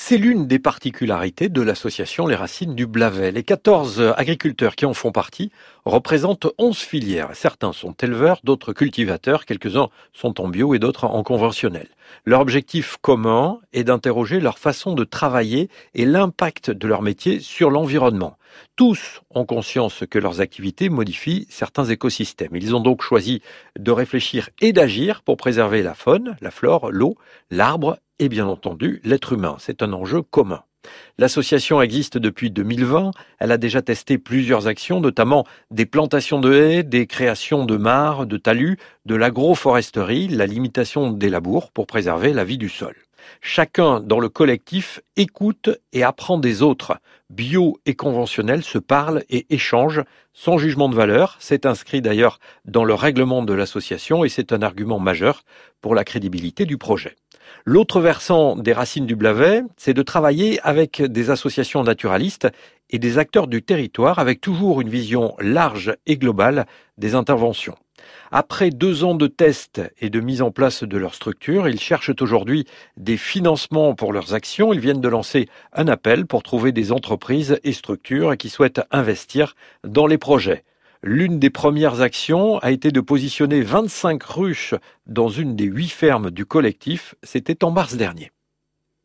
C'est l'une des particularités de l'association Les Racines du Blavet. Les 14 agriculteurs qui en font partie représentent 11 filières. Certains sont éleveurs, d'autres cultivateurs, quelques-uns sont en bio et d'autres en conventionnel. Leur objectif commun est d'interroger leur façon de travailler et l'impact de leur métier sur l'environnement. Tous ont conscience que leurs activités modifient certains écosystèmes. Ils ont donc choisi de réfléchir et d'agir pour préserver la faune, la flore, l'eau, l'arbre et bien entendu l'être humain. C'est un enjeu commun. L'association existe depuis 2020. Elle a déjà testé plusieurs actions, notamment des plantations de haies, des créations de mares, de talus, de l'agroforesterie, la limitation des labours pour préserver la vie du sol. Chacun dans le collectif écoute et apprend des autres. Bio et conventionnel se parlent et échangent sans jugement de valeur. C'est inscrit d'ailleurs dans le règlement de l'association et c'est un argument majeur pour la crédibilité du projet. L'autre versant des racines du Blavet, c'est de travailler avec des associations naturalistes et des acteurs du territoire avec toujours une vision large et globale des interventions. Après deux ans de tests et de mise en place de leur structure, ils cherchent aujourd'hui des financements pour leurs actions. Ils viennent de lancer un appel pour trouver des entreprises et structures qui souhaitent investir dans les projets. L'une des premières actions a été de positionner 25 ruches dans une des huit fermes du collectif. C'était en mars dernier.